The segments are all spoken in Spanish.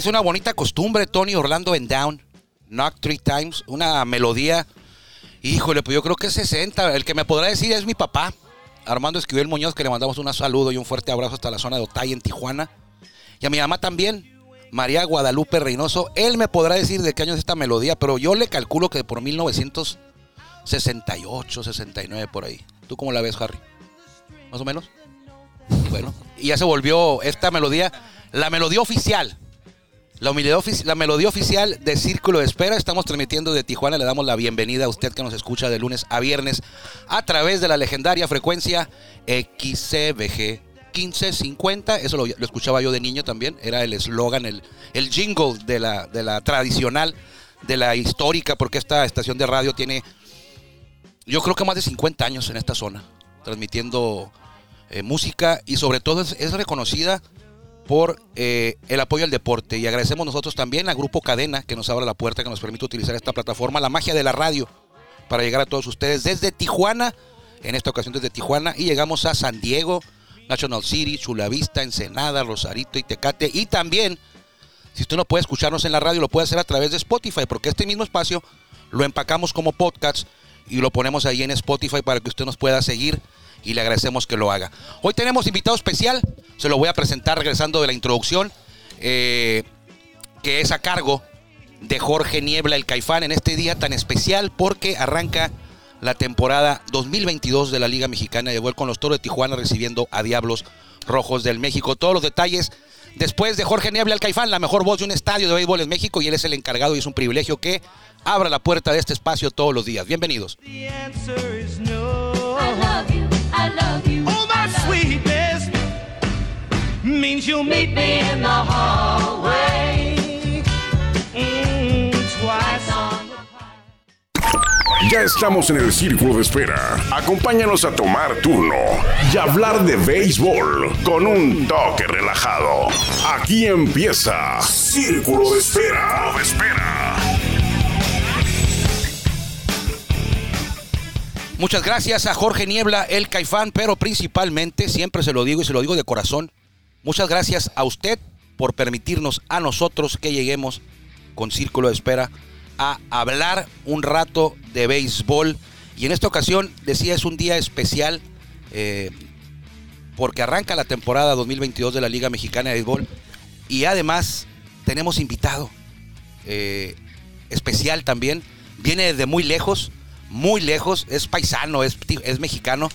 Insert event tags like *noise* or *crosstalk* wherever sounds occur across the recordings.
hizo una bonita costumbre, Tony Orlando en Down, Knock Three Times, una melodía. Híjole, pues yo creo que es 60. El que me podrá decir es mi papá, Armando Esquivel Muñoz, que le mandamos un saludo y un fuerte abrazo hasta la zona de Otay en Tijuana. Y a mi mamá también, María Guadalupe Reynoso. Él me podrá decir de qué año es esta melodía, pero yo le calculo que por 1968, 69, por ahí. ¿Tú cómo la ves, Harry? ¿Más o menos? Bueno, y ya se volvió esta melodía, la melodía oficial. La, la melodía oficial de Círculo de Espera. Estamos transmitiendo de Tijuana. Le damos la bienvenida a usted que nos escucha de lunes a viernes a través de la legendaria frecuencia XCBG 1550. Eso lo, escuchaba yo de niño también. Era el eslogan, el, el jingle de la, de la tradicional, de la histórica, porque esta estación de radio tiene, yo creo que más de 50 años en esta zona, transmitiendo eh, música y sobre todo es reconocida por eh, el apoyo al deporte. Y agradecemos nosotros también al Grupo Cadena que nos abre la puerta, que nos permite utilizar esta plataforma, la magia de la radio, para llegar a todos ustedes desde Tijuana, en esta ocasión desde Tijuana, y llegamos a San Diego, National City, Chula Vista, Ensenada, Rosarito y Tecate. Y también, si usted no puede escucharnos en la radio, lo puede hacer a través de Spotify, porque este mismo espacio lo empacamos como podcast y lo ponemos ahí en Spotify para que usted nos pueda seguir y le agradecemos que lo haga. Hoy tenemos invitado especial, se lo voy a presentar regresando de la introducción, eh, que es a cargo de Jorge Niebla, el Caifán, en este día tan especial porque arranca la temporada 2022 de la Liga Mexicana de Béisbol con los Toros de Tijuana recibiendo a Diablos Rojos del México. Todos los detalles después de Jorge Niebla, el Caifán, la mejor voz de un estadio de béisbol en México y él es el encargado y es un privilegio que abra la puerta de este espacio todos los días. Bienvenidos. Means you'll meet me in the hallway. Mm, twice on the Ya estamos en el círculo de espera. Acompáñanos a tomar turno y hablar de béisbol con un toque relajado. Aquí empieza Círculo de Espera. de espera. Muchas gracias a Jorge Niebla, el Caifán, pero principalmente, siempre se lo digo y se lo digo de corazón, muchas gracias a usted por permitirnos a nosotros que lleguemos con Círculo de Espera a hablar un rato de béisbol. Y en esta ocasión, decía, es un día especial eh, porque arranca la temporada 2022 de la Liga Mexicana de Béisbol y además tenemos invitado eh, especial también. Viene desde muy lejos, muy lejos, es paisano, es, es mexicano,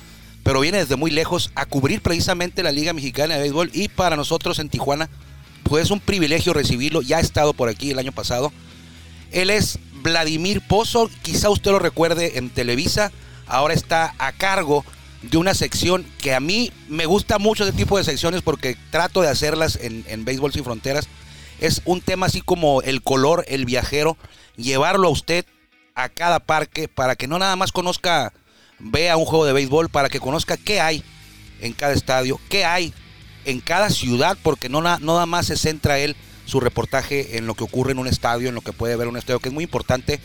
pero viene desde muy lejos a cubrir precisamente la Liga Mexicana de Béisbol y para nosotros en Tijuana, pues es un privilegio recibirlo. Ya ha estado por aquí el año pasado. Él es Vladimir Pozo, quizá usted lo recuerde en Televisa, ahora está a cargo de una sección que a mí me gusta mucho ese tipo de secciones porque trato de hacerlas en, en Béisbol Sin Fronteras. Es un tema así como el color, el viajero, llevarlo a usted a cada parque para que no nada más conozca, vea un juego de béisbol, para que conozca qué hay en cada estadio, qué hay en cada ciudad, porque no, na- no nada más se centra él su reportaje en lo que ocurre en un estadio, en lo que puede ver un estadio, que es muy importante,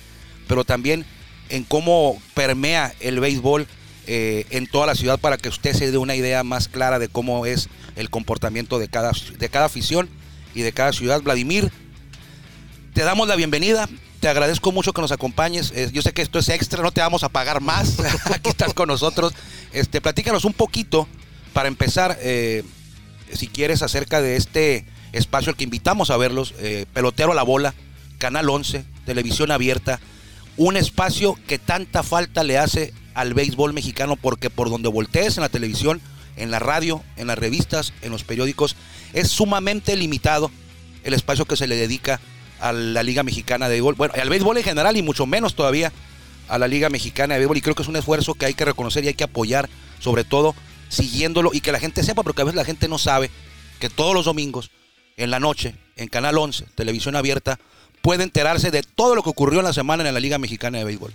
pero también en cómo permea el béisbol eh, en toda la ciudad para que usted se dé una idea más clara de cómo es el comportamiento de cada, de cada afición y de cada ciudad. Vladimir, te damos la bienvenida. Te agradezco mucho que nos acompañes. Eh, yo sé que esto es extra, no te vamos a pagar más. *laughs* Aquí estás con nosotros. Este, platícanos un poquito para empezar, eh, si quieres, acerca de este espacio al que invitamos a verlos, eh, Pelotero a la Bola, Canal 11, Televisión Abierta, un espacio que tanta falta le hace al béisbol mexicano porque por donde voltees en la televisión, en la radio, en las revistas, en los periódicos, es sumamente limitado el espacio que se le dedica a la Liga Mexicana de Béisbol, bueno, al béisbol en general y mucho menos todavía a la Liga Mexicana de Béisbol y creo que es un esfuerzo que hay que reconocer y hay que apoyar, sobre todo siguiéndolo y que la gente sepa, porque a veces la gente no sabe que todos los domingos en la noche, en Canal 11, televisión abierta, puede enterarse de todo lo que ocurrió en la semana en la Liga Mexicana de Béisbol.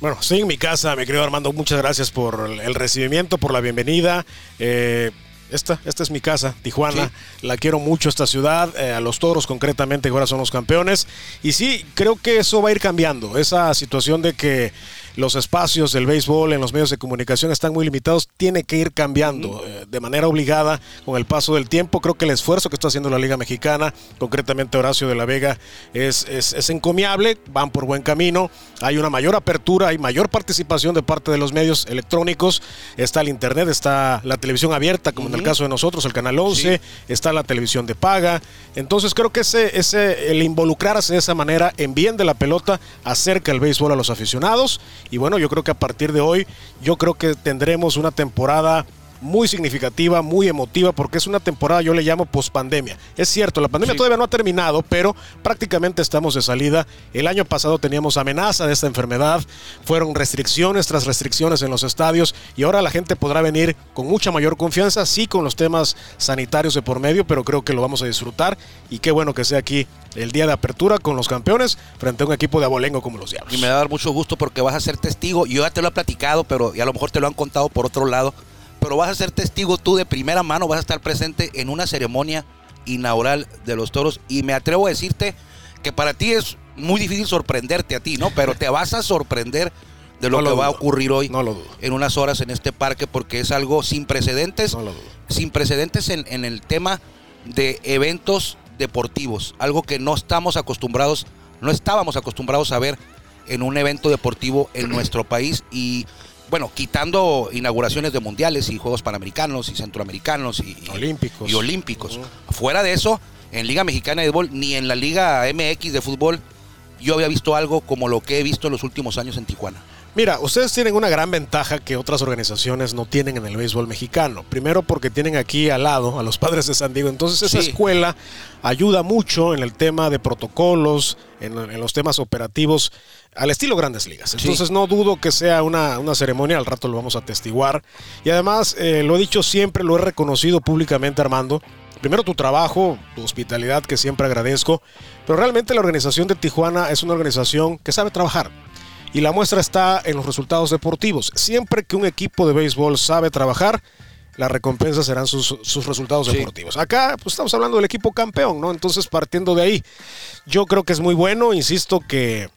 Bueno, estoy en mi casa, mi querido Armando. Muchas gracias por el recibimiento, por la bienvenida. Eh, esta, esta es mi casa, Tijuana. La quiero mucho, esta ciudad. eh, a los toros, concretamente, que ahora son los campeones. Y sí, creo que eso va a ir cambiando. Esa situación de que los espacios del béisbol en los medios de comunicación están muy limitados, tiene que ir cambiando eh, de manera obligada con el paso del tiempo. Creo que el esfuerzo que está haciendo la Liga Mexicana, concretamente Horacio de la Vega, es, es, es encomiable, van por buen camino, hay una mayor apertura, hay mayor participación de parte de los medios electrónicos, está el Internet, está la televisión abierta, como en el caso de nosotros, el Canal 11, está la televisión de paga. Entonces creo que ese, ese, el involucrarse de esa manera en bien de la pelota acerca el béisbol a los aficionados. Y bueno, yo creo que a partir de hoy, yo creo que tendremos una temporada muy significativa, muy emotiva, porque es una temporada, yo le llamo pospandemia. Es cierto, la pandemia Sí. todavía no ha terminado, pero prácticamente estamos de salida. El año pasado teníamos amenaza de esta enfermedad, fueron restricciones tras restricciones en los estadios y ahora la gente podrá venir con mucha mayor confianza, sí con los temas sanitarios de por medio, pero creo que lo vamos a disfrutar y qué bueno que sea aquí el día de apertura con los campeones frente a un equipo de abolengo como los Diablos. Y me va a dar mucho gusto porque vas a ser testigo. Yo ya te lo he platicado, pero y a lo mejor te lo han contado por otro lado. Pero vas a ser testigo tú de primera mano, vas a estar presente en una ceremonia inaugural de los toros. Y me atrevo a decirte que para ti es muy difícil sorprenderte a ti, ¿no? Pero te vas a sorprender de lo No lo que va a ocurrir hoy No lo dudo. en unas horas en este parque porque es algo sin precedentes. No. Sin precedentes en, en el tema de eventos deportivos. Algo que no estamos acostumbrados, no estábamos acostumbrados a ver en un evento deportivo en nuestro país. Y bueno, quitando inauguraciones de mundiales y Juegos Panamericanos y Centroamericanos y, y- Olímpicos. Y olímpicos. Fuera de eso, en Liga Mexicana de Fútbol ni en la Liga MX de Fútbol yo había visto algo como lo que he visto en los últimos años en Tijuana. Mira, ustedes tienen una gran ventaja que otras organizaciones no tienen en el béisbol mexicano. Primero porque tienen aquí al lado a los padres de San Diego. Entonces esa Sí. escuela ayuda mucho en el tema de protocolos, en, en los temas operativos, al estilo grandes ligas. Entonces no dudo que sea una, una ceremonia, al rato lo vamos a atestiguar. Y además, eh, lo he dicho siempre, lo he reconocido públicamente, Armando. Primero tu trabajo, tu hospitalidad, que siempre agradezco. Pero realmente la organización de Tijuana es una organización que sabe trabajar. Y la muestra está en los resultados deportivos. Siempre que un equipo de béisbol sabe trabajar, la recompensa serán sus, sus resultados Sí. deportivos. Acá pues, estamos hablando del equipo campeón, ¿no? Entonces, partiendo de ahí, yo creo que es muy bueno, insisto que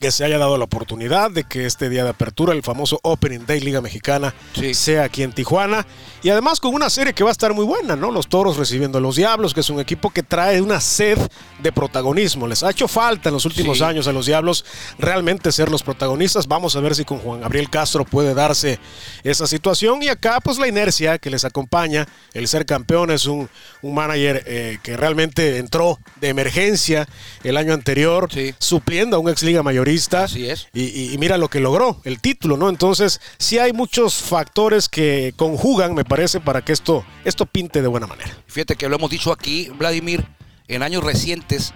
que se haya dado la oportunidad de que este día de apertura, el famoso Opening Day Liga Mexicana, Sí. sea aquí en Tijuana. Y además con una serie que va a estar muy buena, ¿no? Los Toros recibiendo a los Diablos, que es un equipo que trae una sed de protagonismo. Les ha hecho falta en los últimos Sí. años a los Diablos realmente ser los protagonistas. Vamos a ver si con Juan Gabriel Castro puede darse esa situación. Y acá, pues la inercia que les acompaña, el ser campeón es un, un manager eh, que realmente entró de emergencia el año anterior, Sí. supliendo a un ex liga mayorista. Así es. Y, y- y mira lo que logró, el título, ¿no? Entonces, sí hay muchos factores que conjugan, me parece, para que esto, esto pinte de buena manera. Fíjate que lo hemos dicho aquí, Vladimir, en años recientes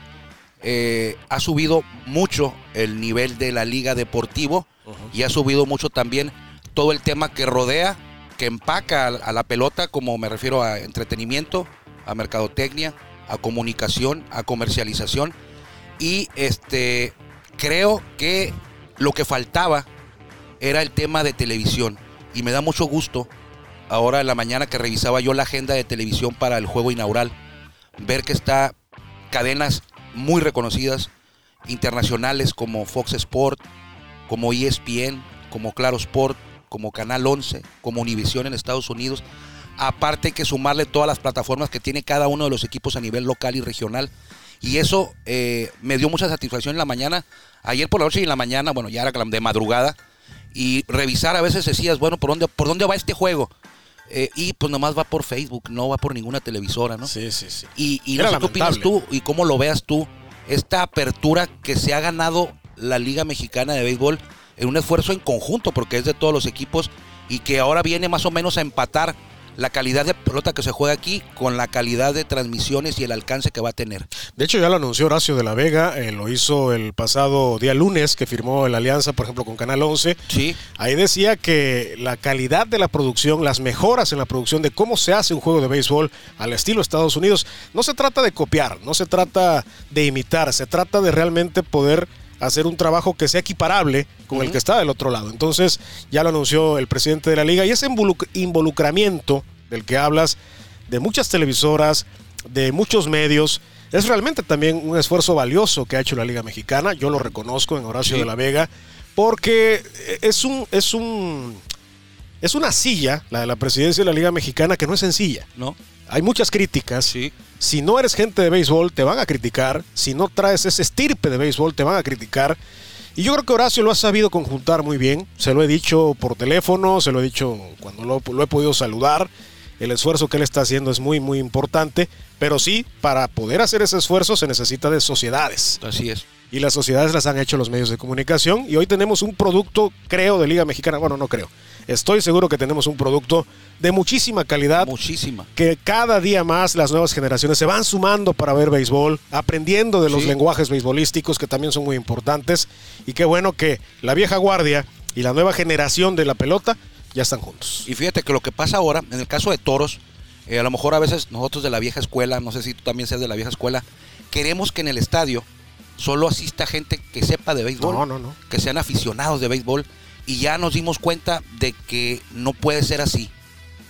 eh, ha subido mucho el nivel de la liga deportivo y ha subido mucho también todo el tema que rodea, que empaca a, a la pelota, como me refiero a entretenimiento, a mercadotecnia, a comunicación, a comercialización. Y este creo que lo que faltaba era el tema de televisión. Y me da mucho gusto ahora en la mañana que revisaba yo la agenda de televisión para el juego inaugural, ver que está cadenas muy reconocidas, internacionales como Fox Sport, como ESPN, como Claro Sport, como Canal 11, como Univision en Estados Unidos. Aparte hay que sumarle todas las plataformas que tiene cada uno de los equipos a nivel local y regional. Y eso eh, me dio mucha satisfacción en la mañana, ayer por la noche y en la mañana, bueno, ya era de madrugada, y revisar a veces decías, bueno, ¿por dónde, por dónde va este juego? Eh, y pues nomás va por Facebook, no va por ninguna televisora, ¿no? Sí, sí, sí. Y, y no sé qué opinas tú y cómo lo veas tú, esta apertura que se ha ganado la Liga Mexicana de Béisbol en un esfuerzo en conjunto, porque es de todos los equipos, y que ahora viene más o menos a empatar la calidad de pelota que se juega aquí con la calidad de transmisiones y el alcance que va a tener. De hecho, ya lo anunció Horacio de la Vega, eh, lo hizo el pasado día lunes, que firmó la alianza, por ejemplo, con Canal 11. Sí, Ahí decía que la calidad de la producción, las mejoras en la producción de cómo se hace un juego de béisbol al estilo Estados Unidos, no se trata de copiar, no se trata de imitar, se trata de realmente poder hacer un trabajo que sea equiparable con el que está del otro lado. Entonces, ya lo anunció el presidente de la liga y ese involu- involucramiento del que hablas de muchas televisoras, de muchos medios, es realmente también un esfuerzo valioso que ha hecho la Liga Mexicana, yo lo reconozco en Horacio Sí. de la Vega, porque es un, es un, es una silla, la de la presidencia de la Liga Mexicana, que no es sencilla. ¿No? Hay muchas críticas. Sí. Si no eres gente de béisbol, te van a criticar. Si no traes ese estirpe de béisbol, te van a criticar. Y yo creo que Horacio lo ha sabido conjuntar muy bien. Se lo he dicho por teléfono, se lo he dicho cuando lo, lo he podido saludar. El esfuerzo que él está haciendo es muy, muy importante. Pero sí, para poder hacer ese esfuerzo se necesita de sociedades. Así es. Y las sociedades las han hecho los medios de comunicación. Y hoy tenemos un producto, creo, de Liga Mexicana. Bueno, no creo. Estoy seguro que tenemos un producto de muchísima calidad Muchísima. que cada día más las nuevas generaciones se van sumando para ver béisbol, aprendiendo de los Sí. lenguajes beisbolísticos que también son muy importantes. Y qué bueno que la vieja guardia y la nueva generación de la pelota ya están juntos. Y fíjate que lo que pasa ahora, en el caso de toros, eh, a lo mejor a veces nosotros de la vieja escuela, no sé si tú también seas de la vieja escuela, queremos que en el estadio solo asista gente que sepa de béisbol, No, no, no. que sean aficionados de béisbol, y ya nos dimos cuenta de que no puede ser así.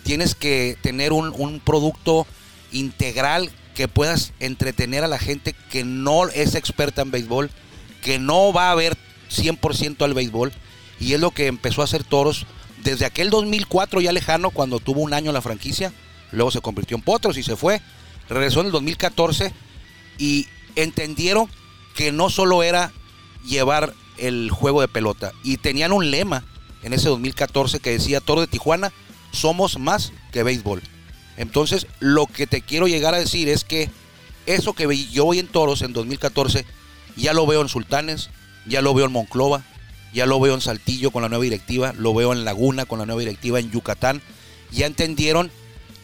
Tienes que tener un, un producto integral que puedas entretener a la gente que no es experta en béisbol, que no va a ver 100% al béisbol, y es lo que empezó a hacer Toros desde aquel 2004 ya lejano, cuando tuvo un año en la franquicia, luego se convirtió en Potros y se fue, regresó en el 2014 y entendieron que no solo era llevar el juego de pelota, y tenían un lema en ese 2014 que decía Toro de Tijuana, somos más que béisbol. Entonces, lo que te quiero llegar a decir es que eso que vi- yo voy en Toros en 2014, ya lo veo en Sultanes, ya lo veo en Monclova, ya lo veo en Saltillo con la nueva directiva, lo veo en Laguna con la nueva directiva, en Yucatán. Ya entendieron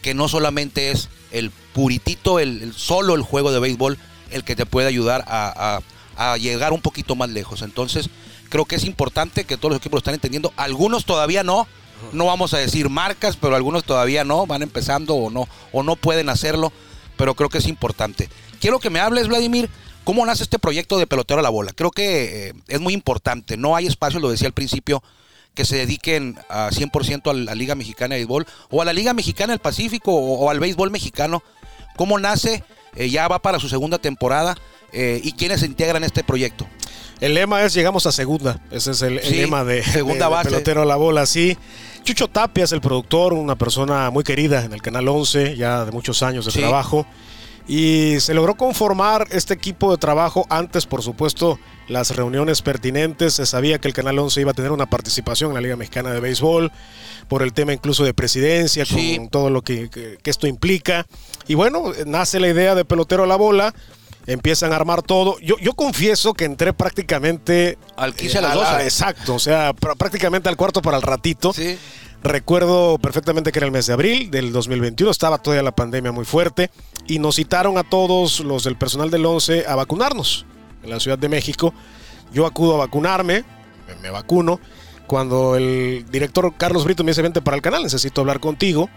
que no solamente es el puritito, el, solo el juego de béisbol el que te puede ayudar a- a llegar un poquito más lejos. Entonces, creo que es importante que todos los equipos lo están entendiendo. Algunos todavía no. No vamos a decir marcas, pero algunos todavía no, van empezando o no, o no pueden hacerlo, pero creo que es importante. Quiero que me hables, Vladimir, cómo nace este proyecto de pelotero a la bola. Creo que eh, es muy importante. No hay espacio, lo decía al principio, que se dediquen a 100% a la Liga Mexicana de Béisbol o a la Liga Mexicana del Pacífico o, al béisbol mexicano. ¿Cómo nace? Eh, ya va para su segunda temporada. Eh, ¿Y quiénes se integran en este proyecto? El lema es llegamos a segunda. Ese es el, lema de, segunda de- de base. pelotero a la bola, sí. Chucho Tapia es el productor, una persona muy querida en el Canal 11, ya de muchos años de Sí. trabajo. Y se logró conformar este equipo de trabajo antes, por supuesto, las reuniones pertinentes. Se sabía que el Canal 11 iba a tener una participación en la Liga Mexicana de Béisbol, por el tema incluso de presidencia, Sí. con todo lo que, que- que esto implica. Y bueno, nace la idea de pelotero a la bola. Empiezan a armar todo. Yo, yo confieso que entré prácticamente Al 15 a las la- 12. exacto, o sea, pr- prácticamente al cuarto para el ratito. Sí. Recuerdo perfectamente que era el mes de abril del 2021, estaba todavía la pandemia muy fuerte y nos citaron a todos los del personal del 11 a vacunarnos en la Ciudad de México. Yo acudo a vacunarme, me, me vacuno. Cuando el director Carlos Brito me dice, vente para el canal, necesito hablar contigo.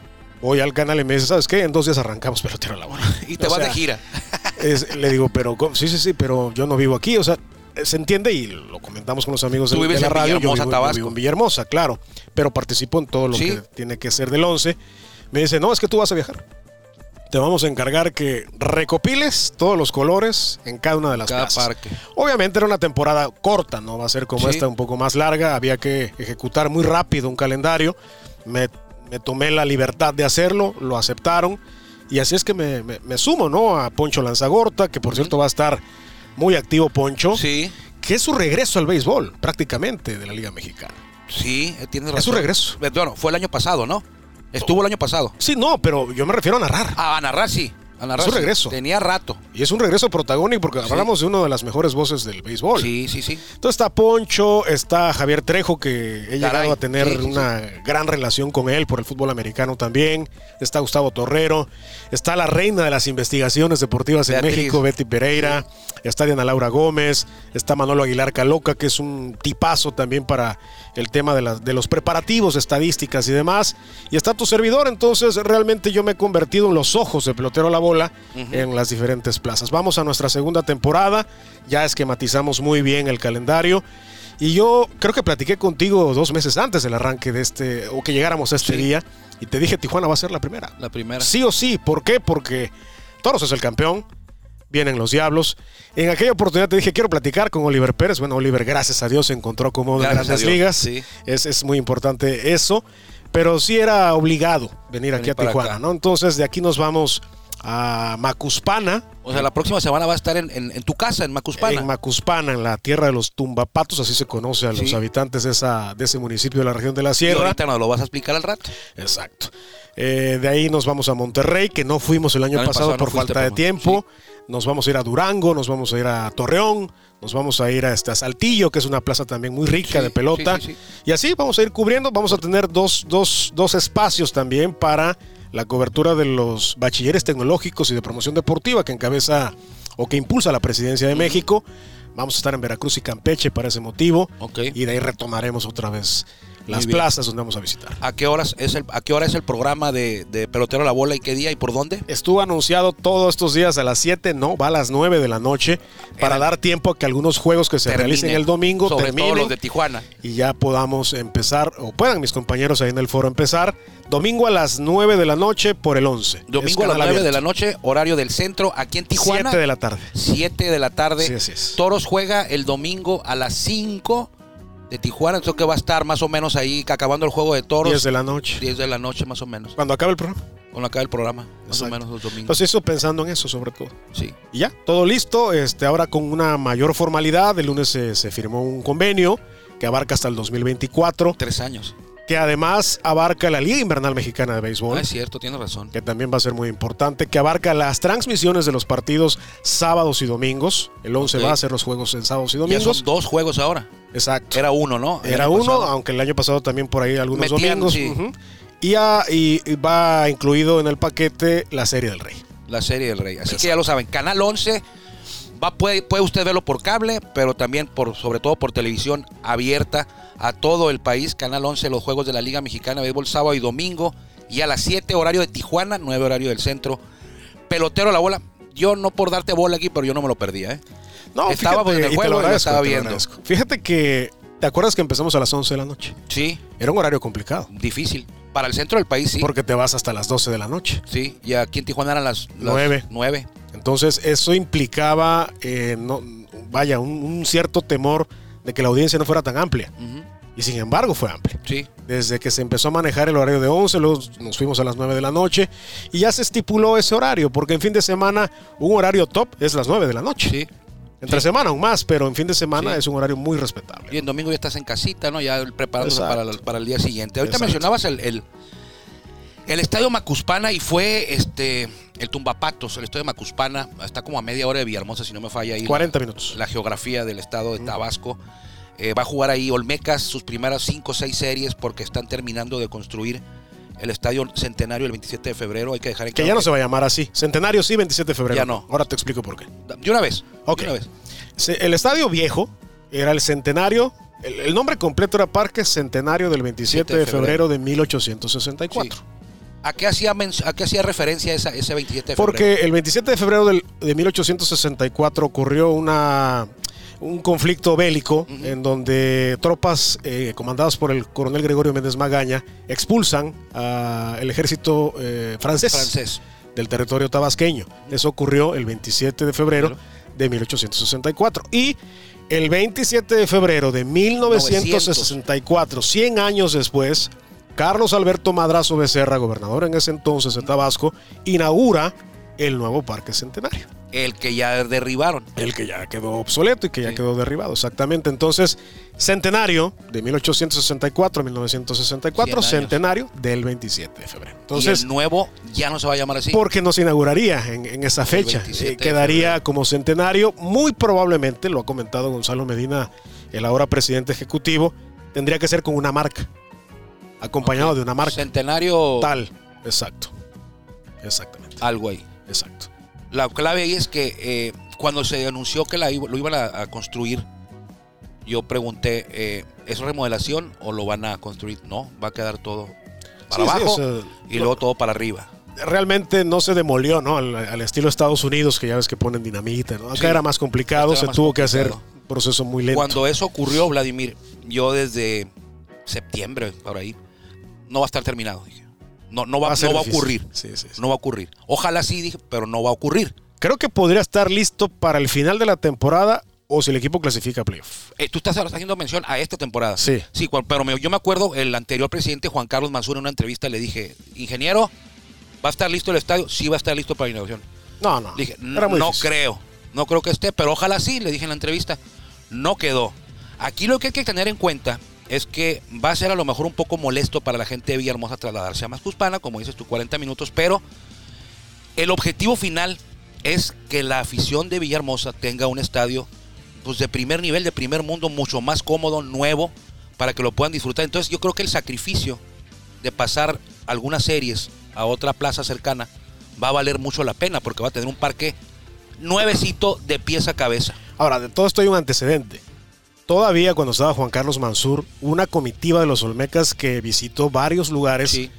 Voy al canal y me dice, ¿sabes qué? En dos días arrancamos pelotero a la bola. *laughs* Y te O vas sea, de gira. *laughs* es- le digo, pero sí, sí, sí, pero yo no vivo aquí, o sea, se entiende y lo comentamos con los amigos de, de la radio. Yo vivo, yo Tabasco. vivo en Villahermosa, claro, pero participo en todo lo Sí. que tiene que ser del 11. Me dice, no, es que tú vas a viajar. Te vamos a encargar que recopiles todos los colores en cada una de las Cada plazas. parque. Obviamente era una temporada corta, no va a ser como Sí. esta un poco más larga. Había que ejecutar muy rápido un calendario. Me, me tomé la libertad de hacerlo, lo aceptaron. Y así es que me, me- me sumo, ¿no? A Poncho Lanzagorta, que por cierto va a estar muy activo Poncho, Sí, que es su regreso al béisbol, prácticamente, de la Liga Mexicana. sí, eh, tienes razón. Es su regreso. Eh, Bueno, fue el año pasado, ¿no? Estuvo el año pasado. Sí, no, pero yo me refiero a narrar. Ah, a narrar sí. A narrar Su sí. regreso. Tenía rato. Y es un regreso protagónico porque Sí. hablamos de una de las mejores voces del béisbol. Sí, sí, sí. Entonces está Poncho, está Javier Trejo, que he llegado a tener sí, sí, una gran relación con él por el fútbol americano también. Está Gustavo Torrero, está la reina de las investigaciones deportivas en Beatriz. México, Betty Pereira, está Diana Laura Gómez, está Manolo Aguilar Caloca, que es un tipazo también para el tema de, las- de los preparativos, estadísticas y demás. Y está tu servidor, entonces realmente yo me he convertido en los ojos de pelotero a la bola en las diferentes plazas. Vamos a nuestra segunda temporada, ya esquematizamos muy bien el calendario. Y yo creo que platiqué contigo dos meses antes del arranque de este, o que llegáramos a este Sí. día, y te dije Tijuana va a ser la primera. La primera. Sí o sí, ¿por qué? Porque Toros es el campeón, vienen los Diablos. En aquella oportunidad te dije, quiero platicar con Oliver Pérez. Bueno, Oliver, gracias a Dios, se encontró Gracias a grandes ligas. sí. Es, es muy importante eso. Pero sí era obligado venir, aquí a Tijuana, acá. ¿no? Entonces, de aquí nos vamos a Macuspana. O sea, la próxima semana va a estar en, en- en tu casa, en Macuspana. En Macuspana, en la tierra de los tumbapatos, así se conoce a los Sí. habitantes de, esa, de ese municipio de la región de la y Sierra. ahorita nos lo vas a explicar al rato. Exacto. Eh, de ahí nos vamos a Monterrey, que no fuimos el año, El año pasado, por falta de tiempo. Nos vamos a ir a Durango, nos vamos a ir a Torreón, nos vamos a ir a, este, a Saltillo, que es una plaza también muy rica Sí, de pelota. sí, sí, sí. Y así vamos a ir cubriendo. Vamos a tener dos, dos, dos espacios también para la cobertura de los bachilleres tecnológicos y de promoción deportiva que encabeza o que impulsa la presidencia de México. Vamos a estar en Veracruz y Campeche para ese motivo. Y de ahí retomaremos otra vez las plazas donde vamos a visitar. ¿A qué horas es el, a qué hora es el programa de, de pelotero a la bola y qué día y por dónde? Estuvo anunciado todos estos días a las 7, no, va a las 9 de la noche para Era- dar tiempo a que algunos juegos que se Termine, realicen el domingo sobre terminen todo los de Tijuana. y ya podamos empezar, o puedan mis compañeros ahí en el foro empezar, domingo a las 9 de la noche por el 11. Domingo a las 9 de la noche, horario del centro, aquí en Tijuana. 7 de la tarde. 7 de la tarde. Sí, así es. Toros juega el domingo a las 5 de Tijuana. Entonces que va a estar más o menos ahí acabando el juego de toros. 10 de la noche. 10 de la noche más o menos. Cuando acabe el programa. Con acaba el programa. Más o menos los domingos. Entonces eso pensando en eso sobre todo. sí. Y ya, todo listo. Este, ahora con una mayor formalidad, el lunes se, se firmó un convenio que abarca hasta el 2024, Tres años. que además abarca la Liga Invernal Mexicana de Béisbol. Ah, es cierto, tienes razón. que también va a ser muy importante, que abarca las transmisiones de los partidos sábados y domingos. El 11 Ok. va a hacer los juegos en sábados y Ya domingos. son dos juegos ahora. Exacto. Era uno, ¿no? El Era uno, pasado. aunque el año pasado también por ahí algunos Metían, domingos. sí. Ujú. y, a- y- y va incluido en el paquete la Serie del Rey. La serie del Rey. Así que ya lo saben, Canal 11 va, puede, puede usted verlo por cable, pero también por sobre todo por televisión abierta a todo el país. Canal 11, los juegos de la Liga Mexicana de Béisbol sábado y domingo. Y a las 7 horario de Tijuana, 9 horario del centro. Pelotero a la bola. Yo no por darte bola aquí, pero yo no me lo perdía, ¿eh? No, Estaba en el y te juego y lo agradezco, estaba viendo. Fíjate que, ¿te acuerdas que empezamos a las 11 de la noche? Sí, Era un horario complicado, difícil. Para el centro del país, sí. porque te vas hasta las 12 de la noche. Sí, y aquí en Tijuana eran las, las Nueve. 9. Entonces, eso implicaba, eh, no, vaya, un, un cierto temor de que la audiencia no fuera tan amplia. Y sin embargo, fue amplia. Sí, Desde que se empezó a manejar el horario de 11, luego nos fuimos a las 9 de la noche y ya se estipuló ese horario, porque en fin de semana un horario top es las 9 de la noche. sí. Entre sí. semana aún más, pero en fin de semana Sí. es un horario muy respetable. Y en domingo ya estás en casita, ¿no? Ya preparándose para, el- para el día siguiente. Ahorita Exacto. mencionabas el, el, el estadio Macuspana y fue este el Tumbapatos, el estadio Macuspana, está como a media hora de Villahermosa, si no me falla ahí. 40 minutos. La geografía del estado de Tabasco. Eh, va a jugar ahí Olmecas sus primeras 5 o 6 series porque están terminando de construir el estadio centenario el 27 de febrero. Hay que dejar en Que claro ya no se va a llamar así. Centenario sí, 27 de febrero. Ya no. Ahora te explico por qué. De una vez. Ok. De una vez. Se- El estadio viejo era el centenario. El, el nombre completo era Parque Centenario del 27 de febrero de 1864. Sí. ¿A qué hacía, a qué hacía referencia esa, ese 27 de febrero? Porque el 27 de febrero del- de 1864 ocurrió una, un conflicto bélico en donde tropas eh, comandadas por el coronel Gregorio Méndez Magaña expulsan al ejército eh, francés, francés. del territorio tabasqueño. Eso ocurrió el 27 de febrero de 1864. Y el 27 de febrero de 1964, 100 años después, Carlos Alberto Madrazo Becerra, gobernador en ese entonces de Tabasco, inaugura el nuevo Parque Centenario. El que ya derribaron. El que ya quedó obsoleto y que ya Sí. quedó derribado, exactamente. Entonces, centenario de 1864 a 1964, 100 años. centenario del 27 de febrero. y Entonces, el nuevo ya no se va a llamar así. porque no se inauguraría en, en esa fecha. 27 Eh, quedaría como centenario. Muy probablemente, lo ha comentado Gonzalo Medina, el ahora presidente ejecutivo, tendría que ser con una marca. Acompañado de una marca. Centenario Tal. Exacto. Exactamente. algo ahí. Exacto. La clave ahí es que eh, cuando se anunció que la, lo iban a, a construir, yo pregunté, eh, ¿es remodelación o lo van a construir? No, va a quedar todo para Sí, sí, abajo o sea, y luego todo para arriba. realmente no se demolió, ¿no? Al, al estilo Estados Unidos, que ya ves que ponen dinamita, ¿no? Acá Sí. era más complicado, era se más tuvo que hacer un proceso muy lento. Cuando eso ocurrió, Vladimir, yo desde septiembre, por ahí, no va a estar terminado. Dije. No, no va, a no va a ocurrir. Sí, sí, sí. No va a ocurrir. Ojalá sí, dije, pero no va a ocurrir. Creo que podría estar listo para el final de la temporada o si el equipo clasifica a playoff. Eh, tú estás haciendo mención a esta temporada. Sí. Sí, cual- pero me- yo me acuerdo, el anterior presidente Juan Carlos Mansur en una entrevista le dije, ingeniero, ¿va a estar listo el estadio? Sí, va a estar listo para la inauguración. No, no. Le dije, no, muy no difícil. creo, no creo que esté, pero ojalá sí, le dije en la entrevista. No quedó. Aquí lo que hay que tener en cuenta es que va a ser a lo mejor un poco molesto para la gente de Villahermosa trasladarse a Mascuspana, como dices tú, 40 minutos, pero el objetivo final es que la afición de Villahermosa tenga un estadio pues, de primer nivel, de primer mundo, mucho más cómodo, nuevo, para que lo puedan disfrutar. Entonces yo creo que el sacrificio de pasar algunas series a otra plaza cercana va a valer mucho la pena, porque va a tener un parque nuevecito de pies a cabeza. Ahora, de todo esto hay un antecedente. Todavía cuando estaba Juan Carlos Mansur, una comitiva de los Olmecas que visitó varios lugares Sí,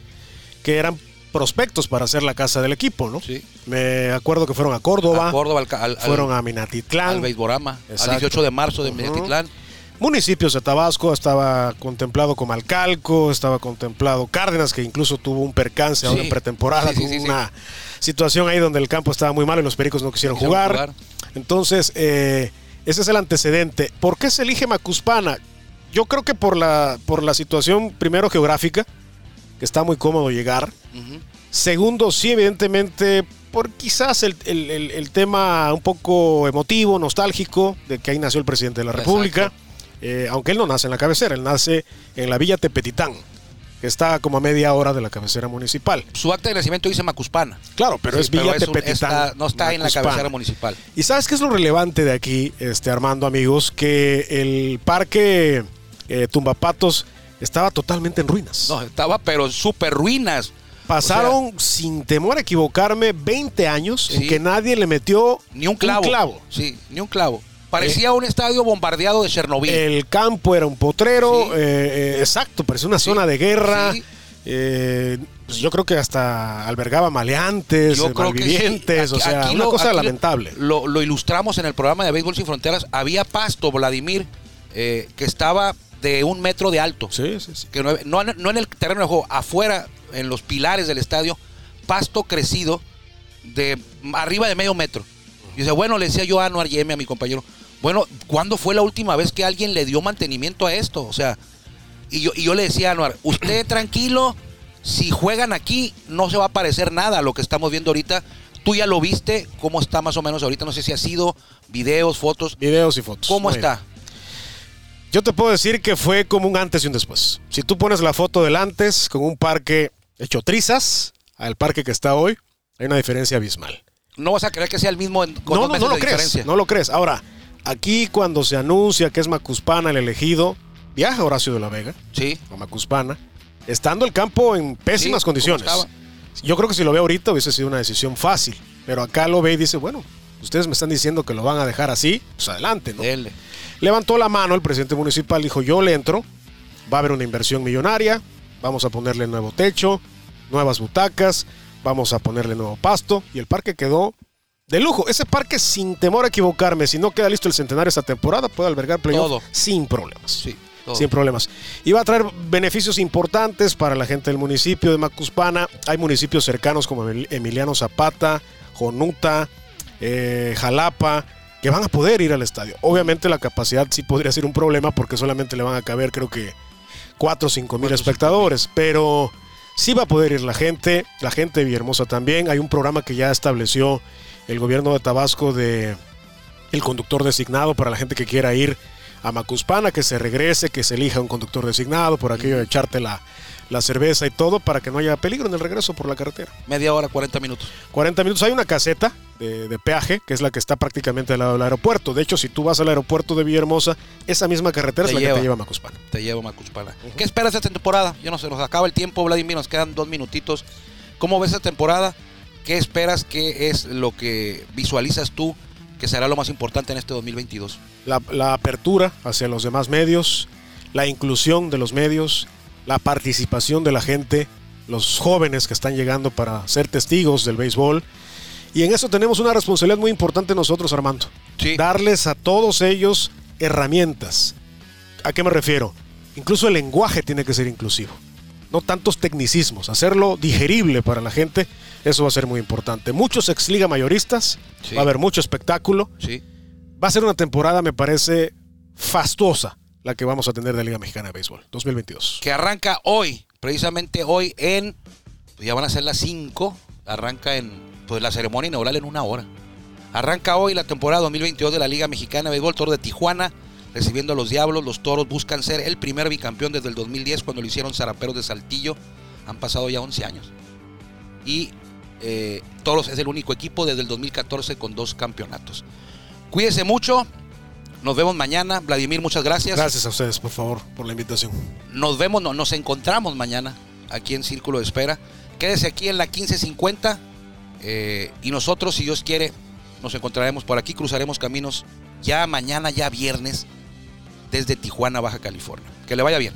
que eran prospectos para hacer la casa del equipo, ¿no? sí. Me acuerdo que fueron a Córdoba, A Córdoba, al, al- al- fueron a al Minatitlán, Beisborama, al Exacto. 18 de marzo de Ujú. Minatitlán. municipios de Tabasco, estaba contemplado como Alcalco, estaba contemplado Cárdenas, que incluso tuvo un percance ahora Sí. en pretemporada, Sí, con una situación ahí donde el campo estaba muy malo y los pericos no quisieron, Quisieron jugar. jugar. Entonces, eh, ese es el antecedente. ¿Por qué se elige Macuspana? Yo creo que por la, por la situación, primero geográfica, que está muy cómodo llegar. Segundo, sí, evidentemente, por quizás el, el- el- el tema un poco emotivo, nostálgico, de que ahí nació el presidente de la. República. Eh, aunque él no nace en la cabecera, él nace en la Villa Tepetitán, que está como a media hora de la cabecera municipal. Su acta de nacimiento dice Macuspana. Claro, pero Sí, es Villa Tepetitán. no está en la cabecera municipal. ¿Y sabes qué es lo relevante de aquí, este Armando, amigos? Que el parque eh, Tumbapatos estaba totalmente en ruinas. No, estaba pero súper ruinas. Pasaron, sin temor a equivocarme, 20 años en que nadie le metió Ni un clavo. Sí, ni un clavo. Parecía un estadio bombardeado de Chernobyl. El campo era un potrero, Sí. eh, eh, exacto, parecía una Sí, zona de guerra. sí. eh, pues yo creo que hasta albergaba maleantes, Yo eh, creo que o sea, una lo- cosa lamentable. Lo, lo ilustramos en el programa de Béisbol Sin Fronteras. Había pasto, Vladimir, eh, que estaba de un metro de alto. Sí, sí, sí. Que no, no- no en el terreno de juego, afuera, en los pilares del estadio, pasto crecido de arriba de medio metro. Y dice, bueno, le decía yo a Anuar Yeme, a mi compañero, bueno, ¿cuándo fue la última vez que alguien le dio mantenimiento a esto? O sea, y yo, y yo le decía a Anuar, usted tranquilo, si juegan aquí no se va a parecer nada a lo que estamos viendo ahorita. Tú ya lo viste, cómo está más o menos ahorita, no sé si ha sido videos, fotos. Videos y fotos. ¿Cómo Muy está? bien. Yo te puedo decir que fue como un antes y un después. Si tú pones la foto del antes con un parque hecho trizas al parque que está hoy, hay una diferencia abismal. No vas a creer que sea el mismo con no, dos no, meses no lo de crees. diferencia. No lo crees. Ahora, aquí cuando se anuncia que es Macuspana el elegido, viaja Horacio de la Vega Sí, a Macuspana, estando el campo en pésimas Sí, condiciones. Yo creo que si lo ve ahorita hubiese sido una decisión fácil. Pero acá lo ve y dice, bueno, ustedes me están diciendo que lo van a dejar así, pues adelante, ¿no? dele. Levantó la mano el presidente municipal, dijo, yo le entro, va a haber una inversión millonaria, vamos a ponerle nuevo techo, nuevas butacas, vamos a ponerle nuevo pasto, y el parque quedó de lujo. Ese parque, sin temor a equivocarme, si no queda listo el centenario esta temporada, puede albergar playoff Todo. sin problemas. Sí. Sin problemas. Y va a traer beneficios importantes para la gente del municipio de Macuspana. Hay municipios cercanos como Emil- Emiliano Zapata, Jonuta, eh, Jalapa, que van a poder ir al estadio. Obviamente la capacidad sí podría ser un problema porque solamente le van a caber creo que 4 o 5 mil espectadores, pero sí va a poder ir la gente, la gente de Villahermosa también. Hay un programa que ya estableció el gobierno de Tabasco de el conductor designado para la gente que quiera ir a Macuspana, que se regrese, que se elija un conductor designado, por aquello de echarte la, la cerveza y todo, para que no haya peligro en el regreso por la carretera. Media hora, 40 minutos. 40 minutos. Hay una caseta de, de peaje, que es la que está prácticamente al lado del aeropuerto. De hecho, si tú vas al aeropuerto de Villahermosa, esa misma carretera Te es la que lleva. te lleva a Macuspana. Te llevo Macuspana. ¿Qué esperas de esta temporada? Yo no sé, nos acaba el tiempo, Vladimir, nos quedan dos minutitos. ¿Cómo ves esta temporada? ¿Qué esperas? ¿Qué es lo que visualizas tú que será lo más importante en este 2022? La, la apertura hacia los demás medios, la inclusión de los medios, la participación de la gente, los jóvenes que están llegando para ser testigos del béisbol. Y en eso tenemos una responsabilidad muy importante nosotros, Armando. Sí. Darles a todos ellos herramientas. ¿A qué me refiero? Incluso el lenguaje tiene que ser inclusivo. No tantos tecnicismos, hacerlo digerible para la gente, Eso va a ser muy importante. Muchos ex liga mayoristas, Sí. va a haber mucho espectáculo. Sí. Va a ser una temporada, me parece, fastuosa la que vamos a tener de Liga Mexicana de Béisbol 2022. Que arranca hoy, precisamente hoy en. pues ya van a ser las 5. Arranca en. Pues la ceremonia inaugural en una hora. Arranca hoy la temporada 2022 de la Liga Mexicana de Béisbol, Toro de Tijuana, recibiendo a los Diablos. Los Toros buscan ser el primer bicampeón desde el 2010 cuando lo hicieron Zaraperos de Saltillo. Han pasado ya 11 años. Y eh, Toros es el único equipo desde el 2014 con dos campeonatos. Cuídese mucho. Nos vemos mañana. Vladimir, muchas gracias. Gracias a ustedes, por favor, por la invitación. Nos vemos, no, nos encontramos mañana aquí en Círculo de Espera. Quédese aquí en la 1550 eh, y nosotros, si Dios quiere, nos encontraremos por aquí, cruzaremos caminos ya mañana, ya viernes, desde Tijuana, Baja California. Que le vaya bien.